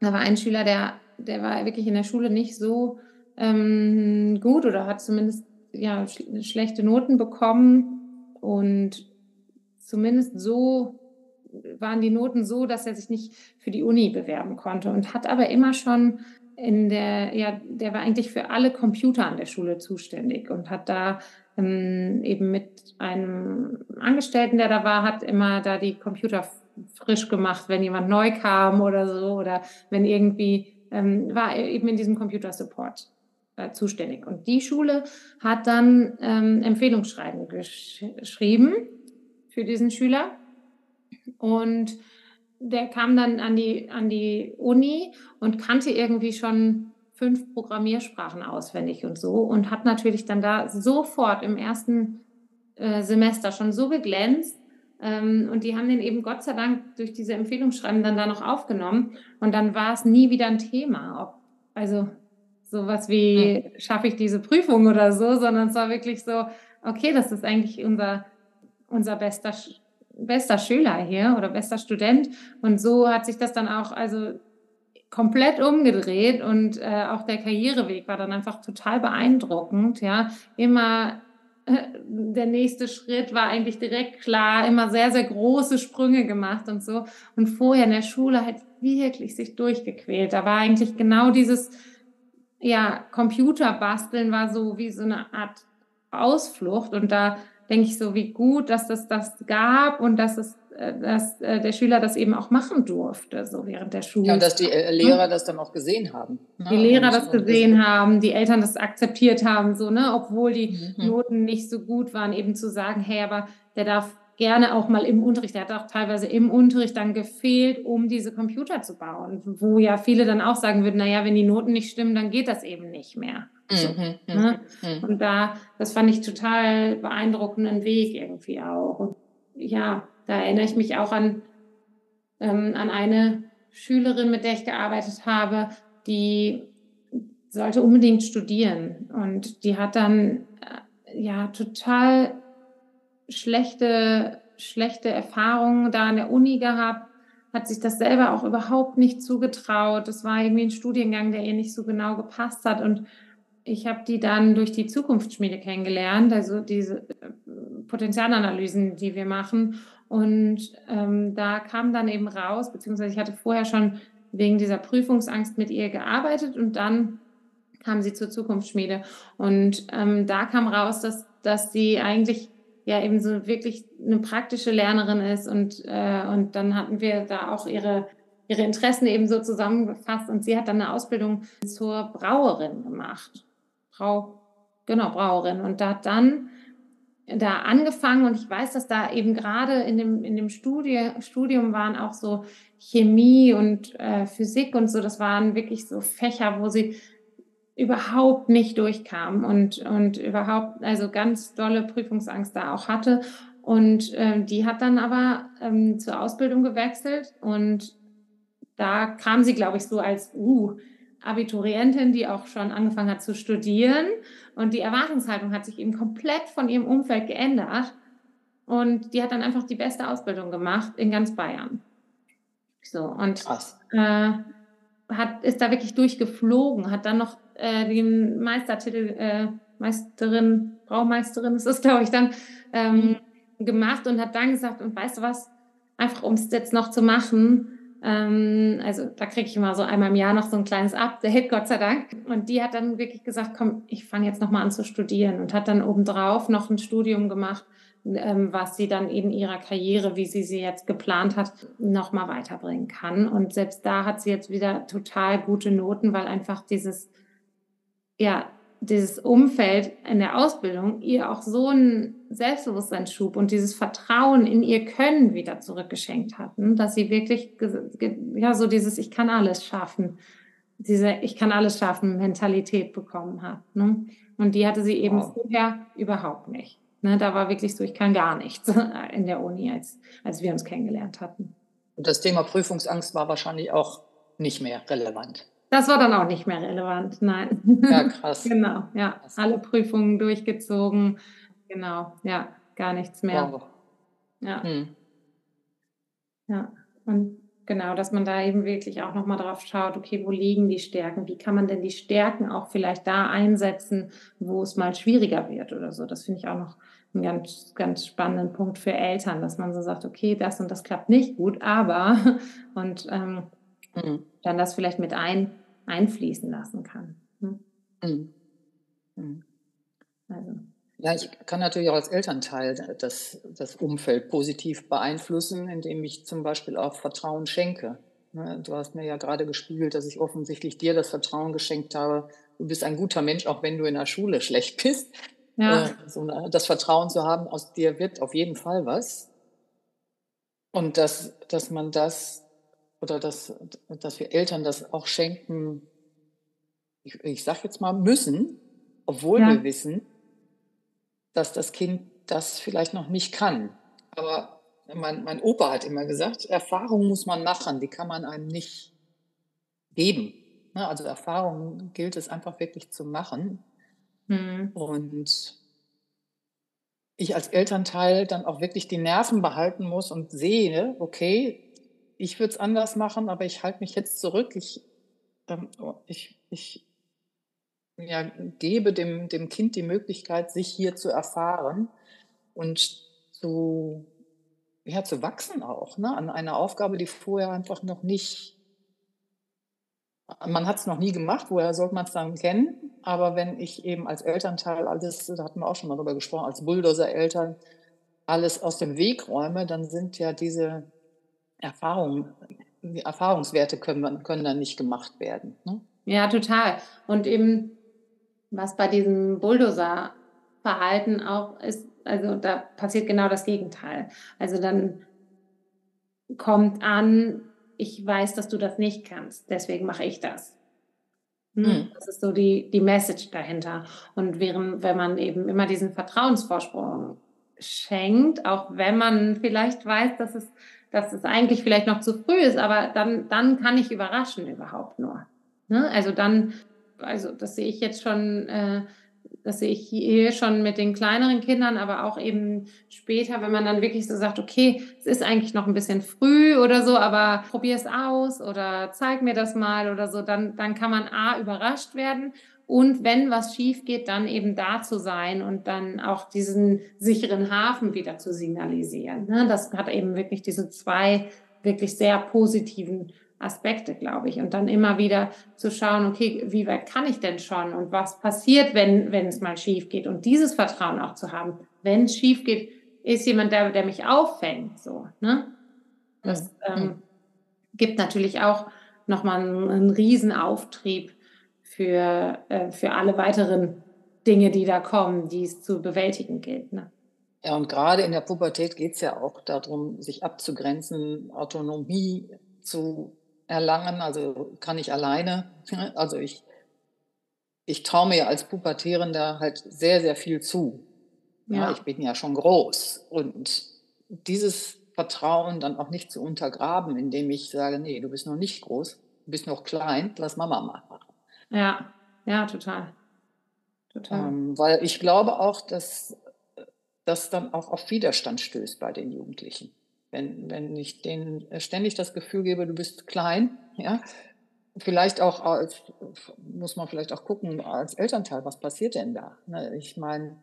da war ein Schüler, der, der war wirklich in der Schule nicht so ähm, gut oder hat zumindest ja, sch schlechte Noten bekommen. Und zumindest so waren die Noten so, dass er sich nicht für die Uni bewerben konnte und hat aber immer schon in der, ja, der war eigentlich für alle Computer an der Schule zuständig und hat da ähm, eben mit einem Angestellten, der da war, hat immer da die Computer frisch gemacht, wenn jemand neu kam oder so oder wenn irgendwie ähm, war eben in diesem Computer Support äh, zuständig. Und die Schule hat dann ähm, Empfehlungsschreiben gesch geschrieben für diesen Schüler und der kam dann an die, an die Uni und kannte irgendwie schon fünf Programmiersprachen auswendig und so und hat natürlich dann da sofort im ersten äh, Semester schon so geglänzt, und die haben den eben Gott sei Dank durch diese Empfehlungsschreiben dann da noch aufgenommen. Und dann war es nie wieder ein Thema. Ob, also sowas wie, schaffe ich diese Prüfung oder so, sondern es war wirklich so, okay, das ist eigentlich unser, unser bester, bester Schüler hier oder bester Student. Und so hat sich das dann auch, also komplett umgedreht und äh, auch der Karriereweg war dann einfach total beeindruckend, ja, immer der nächste Schritt war eigentlich direkt klar, immer sehr, sehr große Sprünge gemacht und so. Und vorher in der Schule halt wirklich sich durchgequält. Da war eigentlich genau dieses, ja, Computerbasteln war so wie so eine Art Ausflucht. Und da denke ich so, wie gut, dass das das gab und dass es dass äh, der Schüler das eben auch machen durfte, so während der Schule. Ja, und dass die äh, Lehrer das dann auch gesehen haben. Ne? Die Lehrer das gesehen haben, die Eltern das akzeptiert haben, so, ne, obwohl die mhm. Noten nicht so gut waren, eben zu sagen, hey, aber der darf gerne auch mal im Unterricht, der hat auch teilweise im Unterricht dann gefehlt, um diese Computer zu bauen, wo ja viele dann auch sagen würden, naja, wenn die Noten nicht stimmen, dann geht das eben nicht mehr. So, mhm, ne? mhm. Und da, das fand ich total beeindruckenden Weg irgendwie auch. Ja, da erinnere ich mich auch an, ähm, an eine Schülerin, mit der ich gearbeitet habe, die sollte unbedingt studieren. Und die hat dann äh, ja total schlechte, schlechte Erfahrungen da an der Uni gehabt, hat sich das selber auch überhaupt nicht zugetraut. Das war irgendwie ein Studiengang, der ihr nicht so genau gepasst hat. Und ich habe die dann durch die Zukunftsschmiede kennengelernt, also diese äh, Potenzialanalysen, die wir machen. Und ähm, da kam dann eben raus, beziehungsweise ich hatte vorher schon wegen dieser Prüfungsangst mit ihr gearbeitet und dann kam sie zur Zukunftsschmiede. Und ähm, da kam raus, dass, dass sie eigentlich ja eben so wirklich eine praktische Lernerin ist. Und, äh, und dann hatten wir da auch ihre, ihre Interessen eben so zusammengefasst. Und sie hat dann eine Ausbildung zur Brauerin gemacht. Brau, genau, Brauerin. Und da hat dann da angefangen und ich weiß, dass da eben gerade in dem, in dem Studie, Studium waren auch so Chemie und äh, Physik und so, das waren wirklich so Fächer, wo sie überhaupt nicht durchkam und, und überhaupt, also ganz dolle Prüfungsangst da auch hatte. Und äh, die hat dann aber ähm, zur Ausbildung gewechselt und da kam sie, glaube ich, so als uh, Abiturientin, die auch schon angefangen hat zu studieren. Und die Erwartungshaltung hat sich eben komplett von ihrem Umfeld geändert. Und die hat dann einfach die beste Ausbildung gemacht in ganz Bayern. So, und äh, hat, ist da wirklich durchgeflogen, hat dann noch äh, den Meistertitel, äh, Meisterin, Braumeisterin ist es, glaube ich, dann ähm, mhm. gemacht und hat dann gesagt, und weißt du was, einfach um es jetzt noch zu machen, ähm, also da kriege ich immer so einmal im Jahr noch so ein kleines Update, Gott sei Dank. Und die hat dann wirklich gesagt, komm, ich fange jetzt nochmal an zu studieren und hat dann obendrauf noch ein Studium gemacht, ähm, was sie dann in ihrer Karriere, wie sie sie jetzt geplant hat, nochmal weiterbringen kann. Und selbst da hat sie jetzt wieder total gute Noten, weil einfach dieses ja, dieses Umfeld in der Ausbildung ihr auch so einen Selbstbewusstseinsschub und dieses Vertrauen in ihr Können wieder zurückgeschenkt hatten, dass sie wirklich, ja, so dieses Ich kann alles schaffen, diese Ich kann alles schaffen Mentalität bekommen hat. Ne? Und die hatte sie eben wow. vorher überhaupt nicht. Ne? Da war wirklich so, ich kann gar nichts in der Uni, als, als wir uns kennengelernt hatten. Und das Thema Prüfungsangst war wahrscheinlich auch nicht mehr relevant. Das war dann auch nicht mehr relevant, nein. Ja, krass. genau, ja. Krass. Alle Prüfungen durchgezogen. Genau, ja, gar nichts mehr. Wow. Ja. Hm. Ja, und genau, dass man da eben wirklich auch nochmal drauf schaut, okay, wo liegen die Stärken? Wie kann man denn die Stärken auch vielleicht da einsetzen, wo es mal schwieriger wird oder so? Das finde ich auch noch einen ganz, ganz spannenden Punkt für Eltern, dass man so sagt, okay, das und das klappt nicht gut, aber und ähm, mhm. dann das vielleicht mit ein, einfließen lassen kann. Hm? Mhm. Mhm. Also. Ja, ich kann natürlich auch als Elternteil das, das Umfeld positiv beeinflussen, indem ich zum Beispiel auch Vertrauen schenke. Ne, du hast mir ja gerade gespiegelt, dass ich offensichtlich dir das Vertrauen geschenkt habe. Du bist ein guter Mensch, auch wenn du in der Schule schlecht bist. Ja. Äh, so das Vertrauen zu haben, aus dir wird auf jeden Fall was. Und dass, dass man das oder dass, dass wir Eltern das auch schenken, ich, ich sage jetzt mal müssen, obwohl ja. wir wissen, dass das Kind das vielleicht noch nicht kann. Aber mein, mein Opa hat immer gesagt, Erfahrung muss man machen, die kann man einem nicht geben. Ne, also Erfahrung gilt es einfach wirklich zu machen. Mhm. Und ich als Elternteil dann auch wirklich die Nerven behalten muss und sehe, okay, ich würde es anders machen, aber ich halte mich jetzt zurück. Ich, ähm, oh, ich, ich ja, gebe dem, dem Kind die Möglichkeit, sich hier zu erfahren und zu, ja, zu wachsen auch ne? an einer Aufgabe, die vorher einfach noch nicht, man hat es noch nie gemacht, woher sollte man es dann kennen? Aber wenn ich eben als Elternteil alles, da hatten wir auch schon mal drüber gesprochen, als Bulldozer-Eltern alles aus dem Weg räume, dann sind ja diese Erfahrungen, die Erfahrungswerte können, können dann nicht gemacht werden. Ne? Ja, total. Und eben, was bei diesem Bulldozer-Verhalten auch ist, also da passiert genau das Gegenteil. Also dann kommt an, ich weiß, dass du das nicht kannst, deswegen mache ich das. Hm? Mhm. Das ist so die, die Message dahinter. Und während, wenn man eben immer diesen Vertrauensvorsprung schenkt, auch wenn man vielleicht weiß, dass es dass es eigentlich vielleicht noch zu früh ist, aber dann, dann kann ich überraschen überhaupt nur. Ne? Also dann, also das sehe ich jetzt schon, äh, das sehe ich hier schon mit den kleineren Kindern, aber auch eben später, wenn man dann wirklich so sagt, okay, es ist eigentlich noch ein bisschen früh oder so, aber probier es aus oder zeig mir das mal oder so, dann, dann kann man A, überrascht werden und wenn was schief geht, dann eben da zu sein und dann auch diesen sicheren Hafen wieder zu signalisieren. Ne? Das hat eben wirklich diese zwei wirklich sehr positiven Aspekte, glaube ich. Und dann immer wieder zu schauen, okay, wie weit kann ich denn schon und was passiert, wenn, wenn es mal schief geht und dieses Vertrauen auch zu haben. Wenn es schief geht, ist jemand, der, der mich auffängt, so, ne? Das ähm, gibt natürlich auch nochmal einen, einen Riesenauftrieb für, äh, für alle weiteren Dinge, die da kommen, die es zu bewältigen gilt. Ne? Ja, und gerade in der Pubertät geht es ja auch darum, sich abzugrenzen, Autonomie zu erlangen. Also kann ich alleine. Also ich, ich traue mir als Pubertierender halt sehr, sehr viel zu. Ja. ja. ich bin ja schon groß. Und dieses Vertrauen dann auch nicht zu untergraben, indem ich sage, nee, du bist noch nicht groß, du bist noch klein, lass Mama machen. Ja, ja, total. Total. Ähm, weil ich glaube auch, dass das dann auch auf Widerstand stößt bei den Jugendlichen. Wenn, wenn ich denen ständig das Gefühl gebe, du bist klein, ja, vielleicht auch als, muss man vielleicht auch gucken, als Elternteil, was passiert denn da? Ne, ich meine,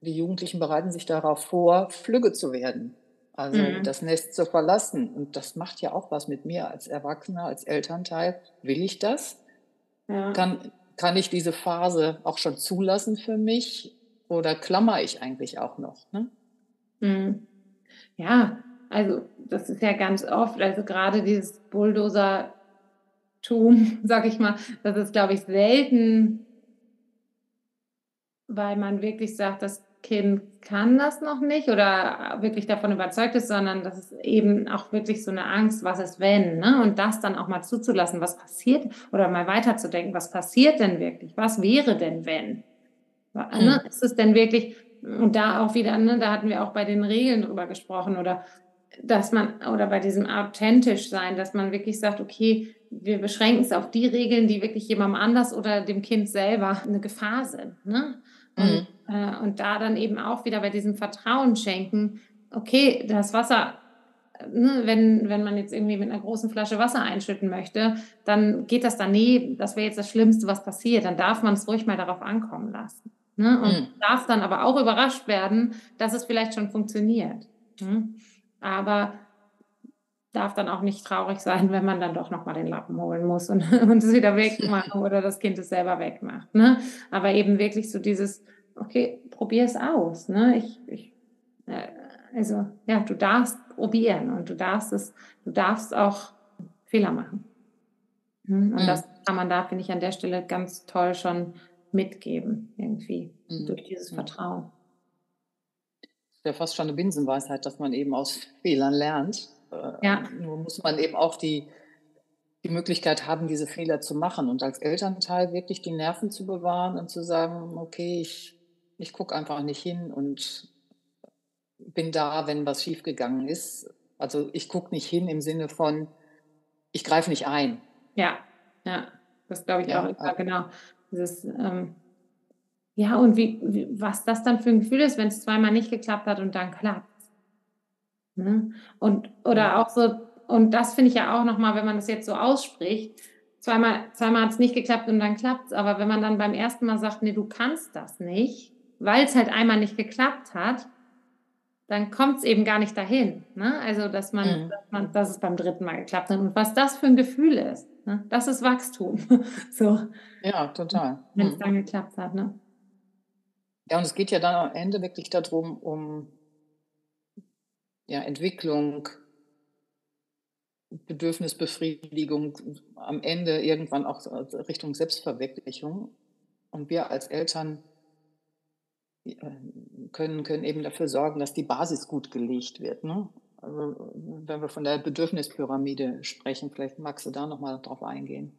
die Jugendlichen bereiten sich darauf vor, Flügge zu werden, also mhm. das Nest zu verlassen. Und das macht ja auch was mit mir als Erwachsener, als Elternteil. Will ich das? Ja. Kann, kann ich diese Phase auch schon zulassen für mich oder klammer ich eigentlich auch noch? Ne? Mhm. Ja, also das ist ja ganz oft, also gerade dieses Bulldozer-Tum, sag ich mal, das ist, glaube ich, selten, weil man wirklich sagt, das Kind kann das noch nicht oder wirklich davon überzeugt ist, sondern das ist eben auch wirklich so eine Angst, was ist wenn, ne? Und das dann auch mal zuzulassen, was passiert oder mal weiterzudenken, was passiert denn wirklich? Was wäre denn wenn? Ne? Ist es denn wirklich, und da auch wieder, ne, da hatten wir auch bei den Regeln drüber gesprochen oder dass man, oder bei diesem authentisch sein, dass man wirklich sagt, okay, wir beschränken es auf die Regeln, die wirklich jemandem anders oder dem Kind selber eine Gefahr sind. Ne? Und, mhm. äh, und da dann eben auch wieder bei diesem Vertrauen schenken, okay, das Wasser, ne, wenn, wenn man jetzt irgendwie mit einer großen Flasche Wasser einschütten möchte, dann geht das daneben. Das wäre jetzt das Schlimmste, was passiert. Dann darf man es ruhig mal darauf ankommen lassen. Ne? Und mhm. darf dann aber auch überrascht werden, dass es vielleicht schon funktioniert. Ne? Aber darf dann auch nicht traurig sein, wenn man dann doch nochmal den Lappen holen muss und, und es wieder wegmachen oder das Kind es selber wegmacht. Ne? Aber eben wirklich so dieses, okay, probier es aus. Ne? Ich, ich, äh, also ja, du darfst probieren und du darfst es, du darfst auch Fehler machen. Hm? Und mhm. das kann man da, finde ich, an der Stelle ganz toll schon mitgeben, irgendwie, mhm. durch dieses Vertrauen. Ja fast schon eine Binsenweisheit, dass man eben aus Fehlern lernt. Äh, ja. Nur muss man eben auch die, die Möglichkeit haben, diese Fehler zu machen und als Elternteil wirklich die Nerven zu bewahren und zu sagen, okay, ich, ich gucke einfach nicht hin und bin da, wenn was schiefgegangen ist. Also ich gucke nicht hin im Sinne von, ich greife nicht ein. Ja, ja, das glaube ich ja, auch. Ja, genau. Dieses, ähm, ja, und wie, wie, was das dann für ein Gefühl ist, wenn es zweimal nicht geklappt hat und dann klappt. Ne? Und, oder auch so, und das finde ich ja auch nochmal, wenn man das jetzt so ausspricht, zweimal, zweimal hat es nicht geklappt und dann klappt es, aber wenn man dann beim ersten Mal sagt, nee, du kannst das nicht, weil es halt einmal nicht geklappt hat, dann kommt es eben gar nicht dahin. Ne? Also, dass man, mhm. dass man, dass es beim dritten Mal geklappt hat. Und was das für ein Gefühl ist, ne? das ist Wachstum. so. Ja, total. Wenn es mhm. dann geklappt hat. Ne? Ja, und es geht ja dann am Ende wirklich darum, um ja, Entwicklung, Bedürfnisbefriedigung, am Ende irgendwann auch Richtung Selbstverwirklichung. Und wir als Eltern äh, können, können eben dafür sorgen, dass die Basis gut gelegt wird. Ne? Also, wenn wir von der Bedürfnispyramide sprechen, vielleicht magst du da nochmal drauf eingehen.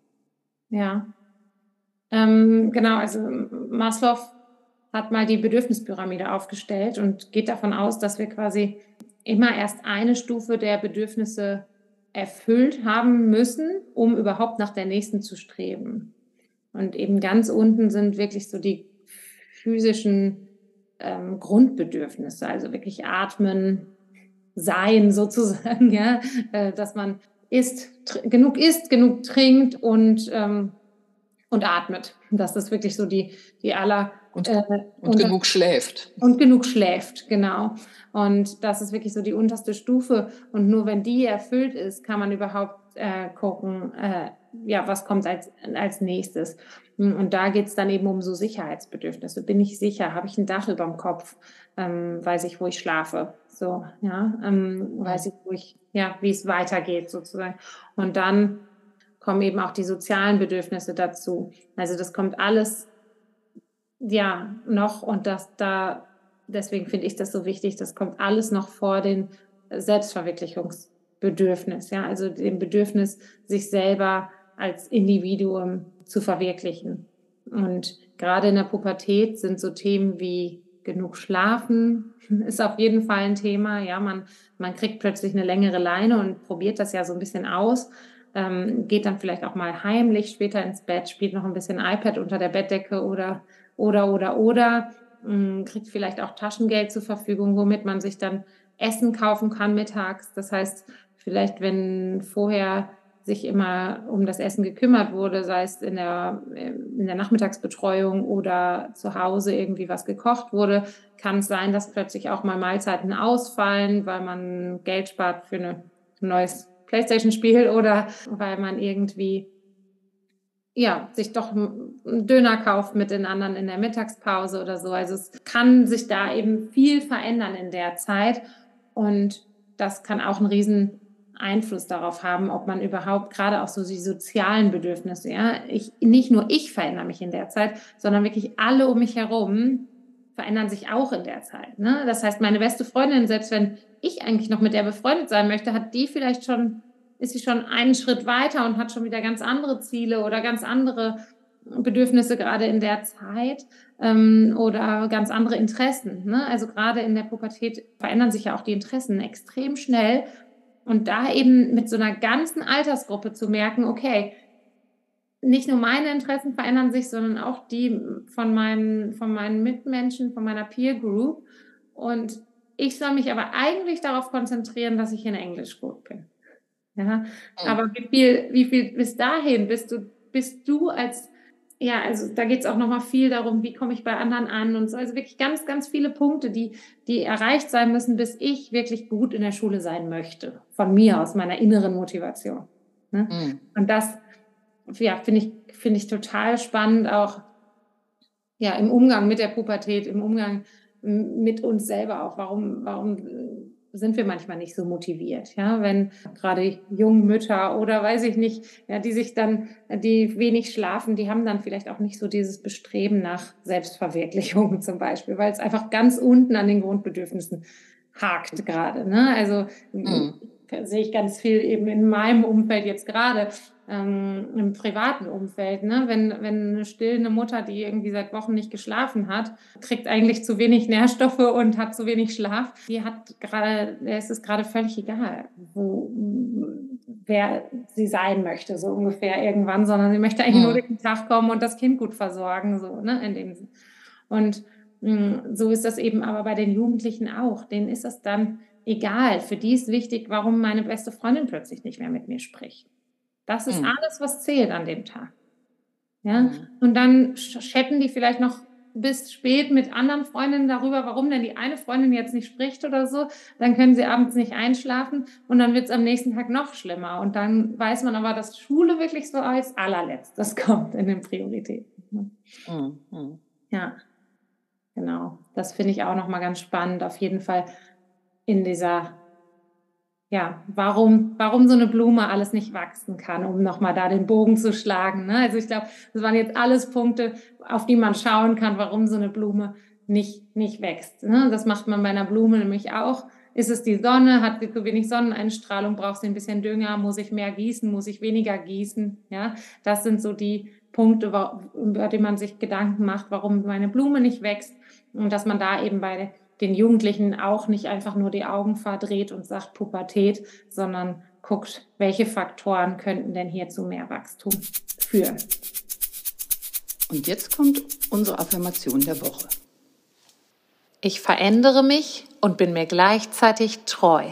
Ja, ähm, genau. Also Maslow hat mal die Bedürfnispyramide aufgestellt und geht davon aus, dass wir quasi immer erst eine Stufe der Bedürfnisse erfüllt haben müssen, um überhaupt nach der nächsten zu streben. Und eben ganz unten sind wirklich so die physischen ähm, Grundbedürfnisse, also wirklich atmen, sein sozusagen, ja, äh, dass man isst, genug isst, genug trinkt und ähm, und atmet. Das ist wirklich so die, die aller. Und, äh, und, und genug schläft. Und genug schläft, genau. Und das ist wirklich so die unterste Stufe. Und nur wenn die erfüllt ist, kann man überhaupt äh, gucken, äh, ja, was kommt als, als nächstes. Und da geht es dann eben um so Sicherheitsbedürfnisse. Bin ich sicher? Habe ich ein Dach über dem Kopf? Ähm, weiß ich, wo ich schlafe? So, ja, ähm, weiß ich, wo ich, ja, wie es weitergeht sozusagen. Und dann kommen eben auch die sozialen Bedürfnisse dazu. Also das kommt alles ja noch und das da deswegen finde ich das so wichtig, das kommt alles noch vor den Selbstverwirklichungsbedürfnis, ja, also dem Bedürfnis, sich selber als Individuum zu verwirklichen. Und gerade in der Pubertät sind so Themen wie genug schlafen ist auf jeden Fall ein Thema. Ja, man, man kriegt plötzlich eine längere Leine und probiert das ja so ein bisschen aus ähm, geht dann vielleicht auch mal heimlich später ins Bett, spielt noch ein bisschen iPad unter der Bettdecke oder, oder, oder, oder, mh, mm, kriegt vielleicht auch Taschengeld zur Verfügung, womit man sich dann Essen kaufen kann mittags. Das heißt, vielleicht, wenn vorher sich immer um das Essen gekümmert wurde, sei es in der, in der Nachmittagsbetreuung oder zu Hause irgendwie was gekocht wurde, kann es sein, dass plötzlich auch mal Mahlzeiten ausfallen, weil man Geld spart für eine, ein neues Playstation-Spiel oder weil man irgendwie ja, sich doch einen Döner kauft mit den anderen in der Mittagspause oder so. Also es kann sich da eben viel verändern in der Zeit und das kann auch einen riesen Einfluss darauf haben, ob man überhaupt gerade auch so die sozialen Bedürfnisse, ja, ich, nicht nur ich verändere mich in der Zeit, sondern wirklich alle um mich herum verändern sich auch in der Zeit. Ne? Das heißt, meine beste Freundin, selbst wenn ich eigentlich noch mit der befreundet sein möchte, hat die vielleicht schon, ist sie schon einen Schritt weiter und hat schon wieder ganz andere Ziele oder ganz andere Bedürfnisse gerade in der Zeit ähm, oder ganz andere Interessen. Ne? Also gerade in der Pubertät verändern sich ja auch die Interessen extrem schnell. Und da eben mit so einer ganzen Altersgruppe zu merken, okay, nicht nur meine Interessen verändern sich, sondern auch die von meinen, von meinen Mitmenschen, von meiner Peer Group. Und ich soll mich aber eigentlich darauf konzentrieren, dass ich in Englisch gut bin. Ja, mhm. aber wie viel, wie viel bis dahin bist du, bist du als, ja, also da geht es auch nochmal viel darum, wie komme ich bei anderen an und so. Also wirklich ganz, ganz viele Punkte, die, die erreicht sein müssen, bis ich wirklich gut in der Schule sein möchte. Von mir aus, meiner inneren Motivation. Ne? Mhm. Und das, ja, finde ich, finde ich total spannend, auch ja, im Umgang mit der Pubertät, im Umgang mit uns selber auch. Warum, warum sind wir manchmal nicht so motiviert, ja, wenn gerade Jungmütter oder weiß ich nicht, ja, die sich dann, die wenig schlafen, die haben dann vielleicht auch nicht so dieses Bestreben nach Selbstverwirklichung zum Beispiel, weil es einfach ganz unten an den Grundbedürfnissen hakt gerade, ne? Also mhm. sehe ich ganz viel eben in meinem Umfeld jetzt gerade, ähm, im privaten Umfeld. Ne? Wenn, wenn eine stillende Mutter, die irgendwie seit Wochen nicht geschlafen hat, kriegt eigentlich zu wenig Nährstoffe und hat zu wenig Schlaf, die hat gerade, es ist gerade völlig egal, wo, wer sie sein möchte, so ungefähr irgendwann, sondern sie möchte eigentlich mhm. nur den Tag kommen und das Kind gut versorgen, so, ne, in dem Und mh, mm, so ist das eben aber bei den Jugendlichen auch. Denen ist es dann egal. Für die ist wichtig, warum meine beste Freundin plötzlich nicht mehr mit mir spricht. Das ist mhm. alles, was zählt an dem Tag. Ja? Mhm. Und dann chatten die vielleicht noch bis spät mit anderen Freundinnen darüber, warum denn die eine Freundin jetzt nicht spricht oder so. Dann können sie abends nicht einschlafen und dann wird es am nächsten Tag noch schlimmer. Und dann weiß man aber, dass Schule wirklich so als allerletztes kommt in den Prioritäten. Mhm. mhm. Ja, genau. Das finde ich auch nochmal ganz spannend, auf jeden Fall in dieser ja, warum, warum so eine Blume alles nicht wachsen kann, um nochmal da den Bogen zu schlagen. Ne? Also ich glaube, das waren jetzt alles Punkte, auf die man schauen kann, warum so eine Blume nicht, nicht wächst. Ne? Das macht man bei einer Blume nämlich auch. Ist es die Sonne? Hat sie zu wenig Sonneneinstrahlung? Braucht sie ein bisschen Dünger? Muss ich mehr gießen? Muss ich weniger gießen? Ja, das sind so die Punkte, über die man sich Gedanken macht, warum meine Blume nicht wächst. Und dass man da eben bei den Jugendlichen auch nicht einfach nur die Augen verdreht und sagt Pubertät, sondern guckt, welche Faktoren könnten denn hier zu mehr Wachstum führen. Und jetzt kommt unsere Affirmation der Woche. Ich verändere mich und bin mir gleichzeitig treu.